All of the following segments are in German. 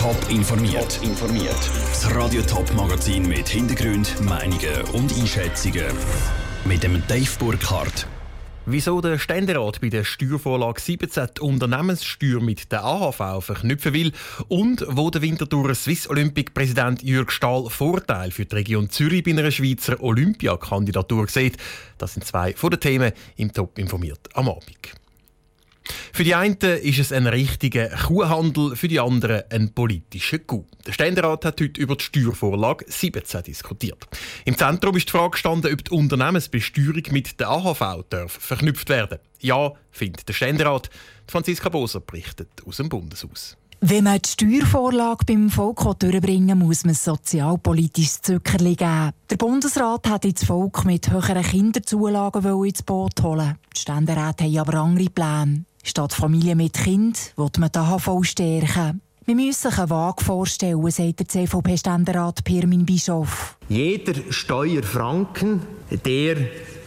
Top informiert. informiert. Das Radio Top Magazin mit Hintergrund, Meinungen und Einschätzungen mit dem Dave Burkhardt. Wieso der Ständerat bei der Steuervorlage 17 die Unternehmenssteuer mit der AHV verknüpfen will und wo der Winterthur Swiss Olympic Präsident Jürg Stahl Vorteil für die Region Zürich bei einer Schweizer Olympiakandidatur sieht, das sind zwei von den Themen im Top informiert am Abend. Für die einen ist es ein richtiger Kuhhandel, für die anderen ein politischer Coup. Der Ständerat hat heute über die Steuervorlage 17 diskutiert. Im Zentrum ist die Frage gestanden, ob die Unternehmensbesteuerung mit der AHV darf verknüpft werden. Ja, findet der Ständerat. Franziska Boser berichtet aus dem Bundeshaus. Wenn man die Steuervorlage beim Volk durchbringen muss man sozialpolitisches Zuckerli geben. Der Bundesrat hat ins Volk mit höheren Kinderzulagen ins Boot holen. Die Ständeräte haben aber andere Pläne. Statt Familie mit Kind will man die AHV stärken. Wir müssen sich eine Waage vorstellen, sagt der CVP-Ständerat Pirmin Bischof. Jeder Steuerfranken, der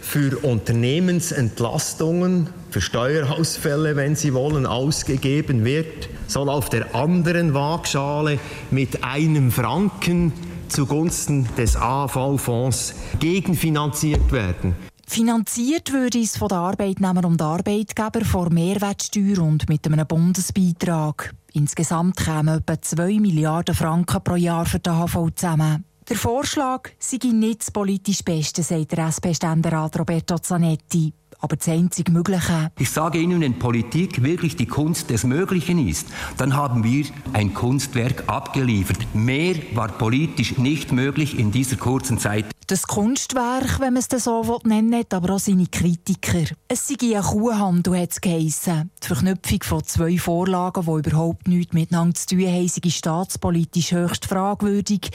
für Unternehmensentlastungen, für Steuerausfälle, wenn Sie wollen, ausgegeben wird, soll auf der anderen Waagschale mit einem Franken zugunsten des AV-Fonds gegenfinanziert werden. Finanziert würde es von den Arbeitnehmern und Arbeitgebern vor Mehrwertsteuer und mit einem Bundesbeitrag. Insgesamt kämen etwa 2 Milliarden Franken pro Jahr für die AHV zusammen. Der Vorschlag sei nicht das politisch Beste, sagt der SP-Ständerat Roberto Zanetti aber das einzig Mögliche. Ich sage Ihnen, wenn Politik wirklich die Kunst des Möglichen ist, dann haben wir ein Kunstwerk abgeliefert. Mehr war politisch nicht möglich in dieser kurzen Zeit. Das Kunstwerk, wenn man es so nennen hat aber auch seine Kritiker. Es sei ein Kuhhandel, hat es geheissen. Die Verknüpfung von zwei Vorlagen, die überhaupt nichts miteinander zu tun haben, sei staatspolitisch höchst fragwürdig.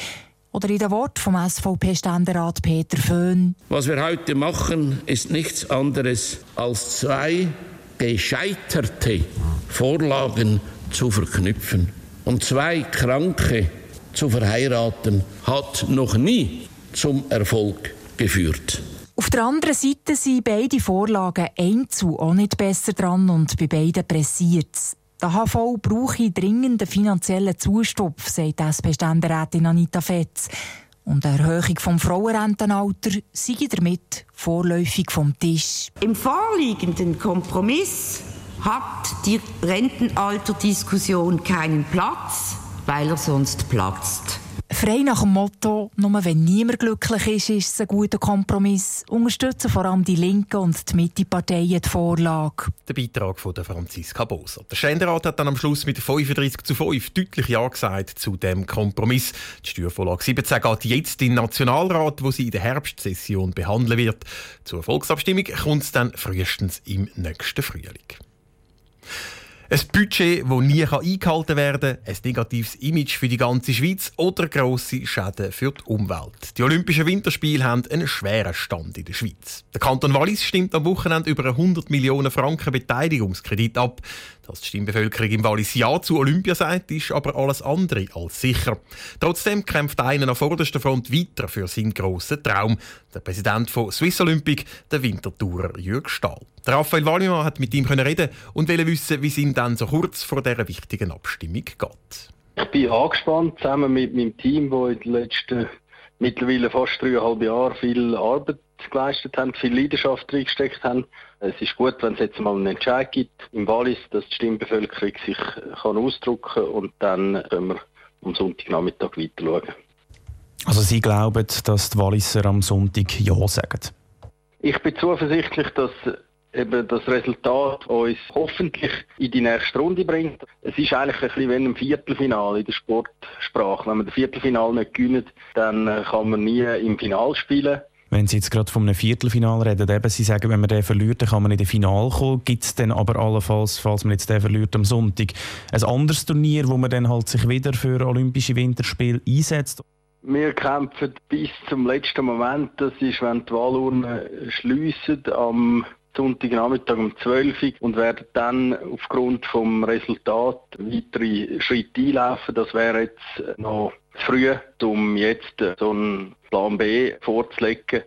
Oder in den Worten vom SVP-Ständerat Peter Föhn. Was wir heute machen, ist nichts anderes als zwei gescheiterte Vorlagen zu verknüpfen. Und zwei Kranke zu verheiraten, hat noch nie zum Erfolg geführt. Auf der anderen Seite sind beide Vorlagen einzeln auch nicht besser dran und bei beiden pressiert es. Der HV brauche dringend einen finanziellen Zustupf, sagt SP-Ständerätin Anita Fetz. Und eine Erhöhung vom Frauenrentenalter sei damit vorläufig vom Tisch. Im vorliegenden Kompromiss hat die Rentenalterdiskussion keinen Platz, weil er sonst platzt. Frei nach dem Motto, nur wenn niemand glücklich ist, ist es ein guter Kompromiss. Unterstützen vor allem die Linken und die Mitteparteien die Vorlage. Der Beitrag von Franziska Boser. Der Ständerat hat dann am Schluss mit 35 zu 5 deutlich Ja gesagt zu dem Kompromiss. Die Steuervorlage 17 geht jetzt in den Nationalrat, wo sie in der Herbstsession behandeln wird. Zur Volksabstimmung kommt es dann frühestens im nächsten Frühling. Ein Budget, das nie eingehalten werden kann, ein negatives Image für die ganze Schweiz oder grosse Schäden für die Umwelt. Die Olympischen Winterspiele haben einen schweren Stand in der Schweiz. Der Kanton Wallis stimmt am Wochenende über 100 Millionen Franken Beteiligungskredit ab. Dass die Stimmbevölkerung im Wallis Ja zu Olympia sagt, ist aber alles andere als sicher. Trotzdem kämpft einer an vorderster Front weiter für seinen grossen Traum. Der Präsident von Swiss Olympic, der Wintertourer Jürg Stahl. Der Raphael Wallimann hat mit ihm reden und wollte wissen, wie es ihm dann so kurz vor dieser wichtigen Abstimmung geht. Ich bin angespannt, zusammen mit meinem Team, das in den letzten mittlerweile fast dreieinhalb Jahren viel Arbeit geleistet haben, viel Leidenschaft reingesteckt haben. Es ist gut, wenn es jetzt mal einen Entscheid gibt im Wallis, dass die Stimmbevölkerung sich kann ausdrücken kann und dann können wir am Sonntagnachmittag weiter schauen. Also Sie glauben, dass die Walliser am Sonntag Ja sagen? Ich bin zuversichtlich, dass eben das Resultat uns hoffentlich in die nächste Runde bringt. Es ist eigentlich ein bisschen wie ein Viertelfinale in der Sportsprache. Wenn man das Viertelfinale nicht gewinnt, dann kann man nie im Finale spielen. Wenn Sie jetzt gerade von einem Viertelfinal reden, eben, Sie sagen, wenn man den verliert, dann kann man in das Finale kommen. Gibt es dann aber allenfalls, falls man jetzt den verliert am Sonntag, ein anderes Turnier, wo man dann halt sich wieder für Olympische Winterspiele einsetzt? Wir kämpfen bis zum letzten Moment. Das ist, wenn die Wahlurnen schliessen am Sonntagnachmittag um 12 Uhr und werden dann aufgrund vom Resultat weitere Schritte einlaufen. Das wäre jetzt noch zu früh, um jetzt so einen Plan B vorzulegen.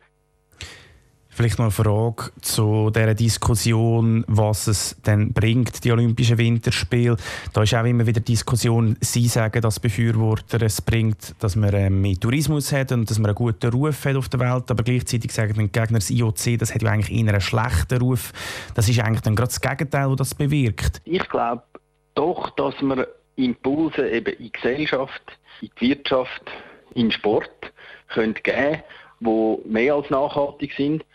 Vielleicht noch eine Frage zu dieser Diskussion, was es denn bringt, die Olympischen Winterspiele. Da ist auch immer wieder Diskussion, Sie sagen dass Befürworter, es bringt, dass man äh, mehr Tourismus hat und dass man einen guten Ruf hat auf der Welt, aber gleichzeitig sagen die Gegner, das IOC, das hat ja eigentlich eher einen schlechten Ruf. Das ist eigentlich dann gerade das Gegenteil, was das bewirkt. Ich glaube doch, dass man Impulse eben in die Gesellschaft, in die Wirtschaft, in Sport können geben die mehr als nachhaltig sind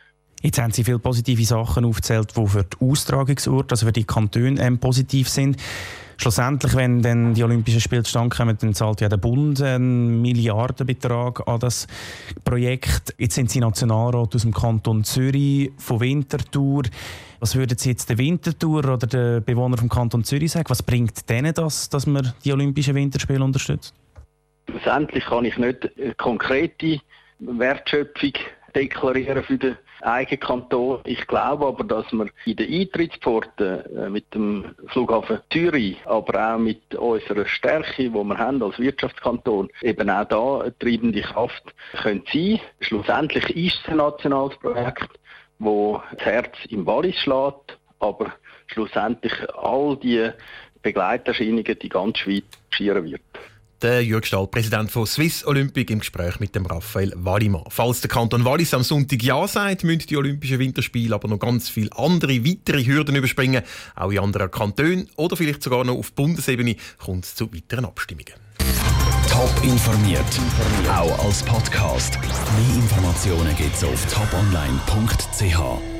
Jetzt haben Sie viele positive Sachen aufgezählt, die für die Austragungsorte, also für die Kantone ähm, positiv sind. Schlussendlich, wenn dann die Olympischen Spiele zustande kommen, dann zahlt ja der Bund einen Milliardenbetrag an das Projekt. Jetzt sind Sie Nationalrat aus dem Kanton Zürich, von Winterthur. Was würden Sie jetzt der Winterthur oder den Bewohnern vom Kanton Zürich sagen? Was bringt denen das, dass man die Olympischen Winterspiele unterstützt? Schlussendlich kann ich nicht konkrete Wertschöpfung deklarieren für den eigenen Kanton. Ich glaube aber, dass wir in den Eintrittspforten äh, mit dem Flughafen Zürich, aber auch mit unserer Stärke, die wir haben als Wirtschaftskanton, eben auch da eine treibende Kraft können sein. Schlussendlich ist es ein nationales Projekt, wo das Herz im Wallis schlägt, aber schlussendlich all die Begleiterscheinungen die ganze Schweiz schieren wird. Der Jürg Stahl, Präsident von Swiss Olympic, im Gespräch mit dem Raphael Wallimann. Falls der Kanton Wallis am Sonntag Ja sagt, müssen die Olympischen Winterspiele aber noch ganz viele andere weitere Hürden überspringen. Auch in anderen Kantonen oder vielleicht sogar noch auf Bundesebene kommt es zu weiteren Abstimmungen. Top informiert, auch als Podcast. Mehr Informationen gibt es auf toponline.ch.